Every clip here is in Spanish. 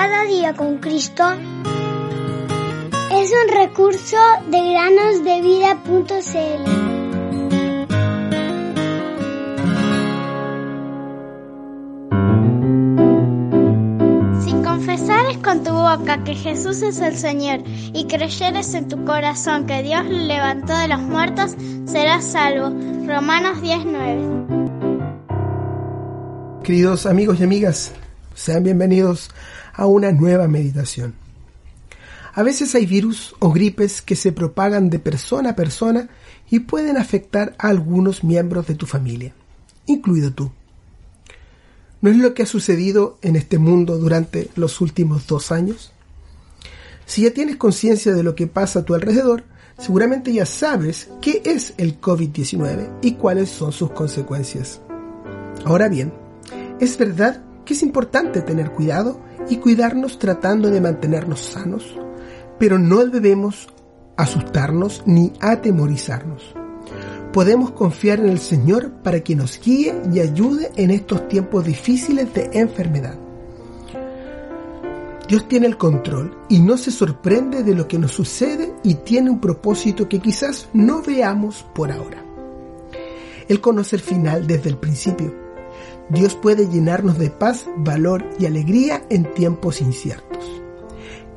Cada día con Cristo es un recurso de granosdevida.cl. Si confesares con tu boca que Jesús es el Señor y creyeres en tu corazón que Dios lo levantó de los muertos, serás salvo. Romanos 19. Queridos amigos y amigas, sean bienvenidos a una nueva meditación. A veces hay virus o gripes que se propagan de persona a persona y pueden afectar a algunos miembros de tu familia, incluido tú. ¿No es lo que ha sucedido en este mundo durante los últimos dos años? Si ya tienes conciencia de lo que pasa a tu alrededor, seguramente ya sabes qué es el COVID-19 y cuáles son sus consecuencias. Ahora bien, es verdad es importante tener cuidado y cuidarnos tratando de mantenernos sanos, pero no debemos asustarnos ni atemorizarnos. Podemos confiar en el Señor para que nos guíe y ayude en estos tiempos difíciles de enfermedad. Dios tiene el control y no se sorprende de lo que nos sucede y tiene un propósito que quizás no veamos por ahora. Él conoce el final desde el principio Dios puede llenarnos de paz, valor y alegría en tiempos inciertos.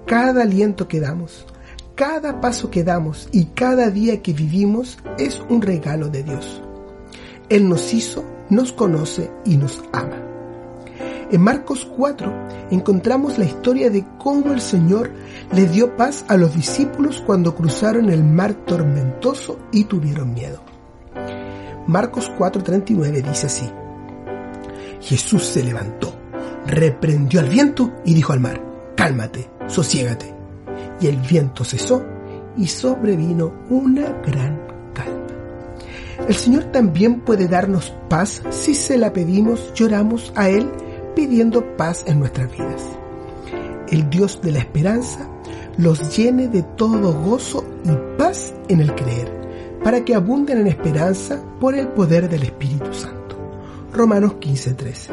Cada aliento que damos, cada paso que damos y cada día que vivimos es un regalo de Dios. Él nos hizo, nos conoce y nos ama. En Marcos 4 encontramos la historia de cómo el Señor le dio paz a los discípulos cuando cruzaron el mar tormentoso y tuvieron miedo. Marcos 4:39 dice así. Jesús se levantó, reprendió al viento y dijo al mar, cálmate, sosiégate. Y el viento cesó y sobrevino una gran calma. El Señor también puede darnos paz si se la pedimos, lloramos a Él pidiendo paz en nuestras vidas. El Dios de la esperanza los llene de todo gozo y paz en el creer, para que abunden en esperanza por el poder del Espíritu Santo. Romanos 15:13.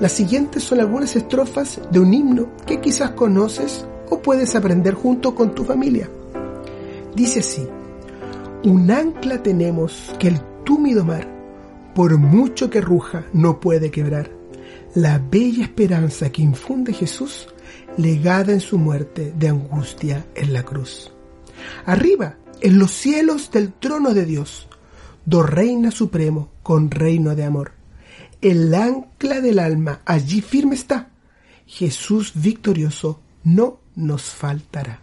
Las siguientes son algunas estrofas de un himno que quizás conoces o puedes aprender junto con tu familia. Dice así, un ancla tenemos que el túmido mar, por mucho que ruja, no puede quebrar. La bella esperanza que infunde Jesús, legada en su muerte de angustia en la cruz. Arriba, en los cielos del trono de Dios, do reina supremo con reino de amor. El ancla del alma allí firme está. Jesús victorioso no nos faltará.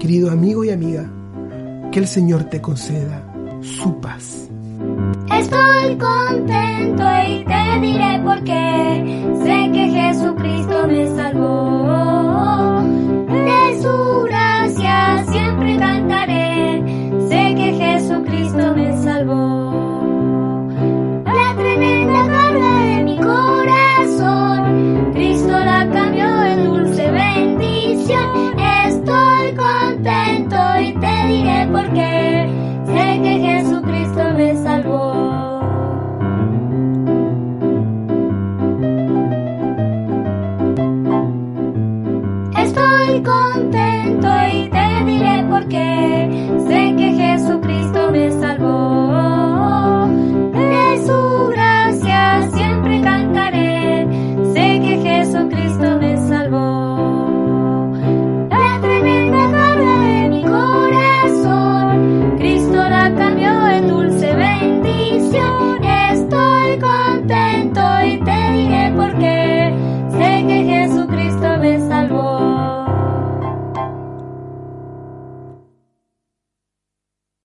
Querido amigo y amiga, que el Señor te conceda su paz. Estoy contento y te diré por qué. Sé que Jesucristo me salvó. invento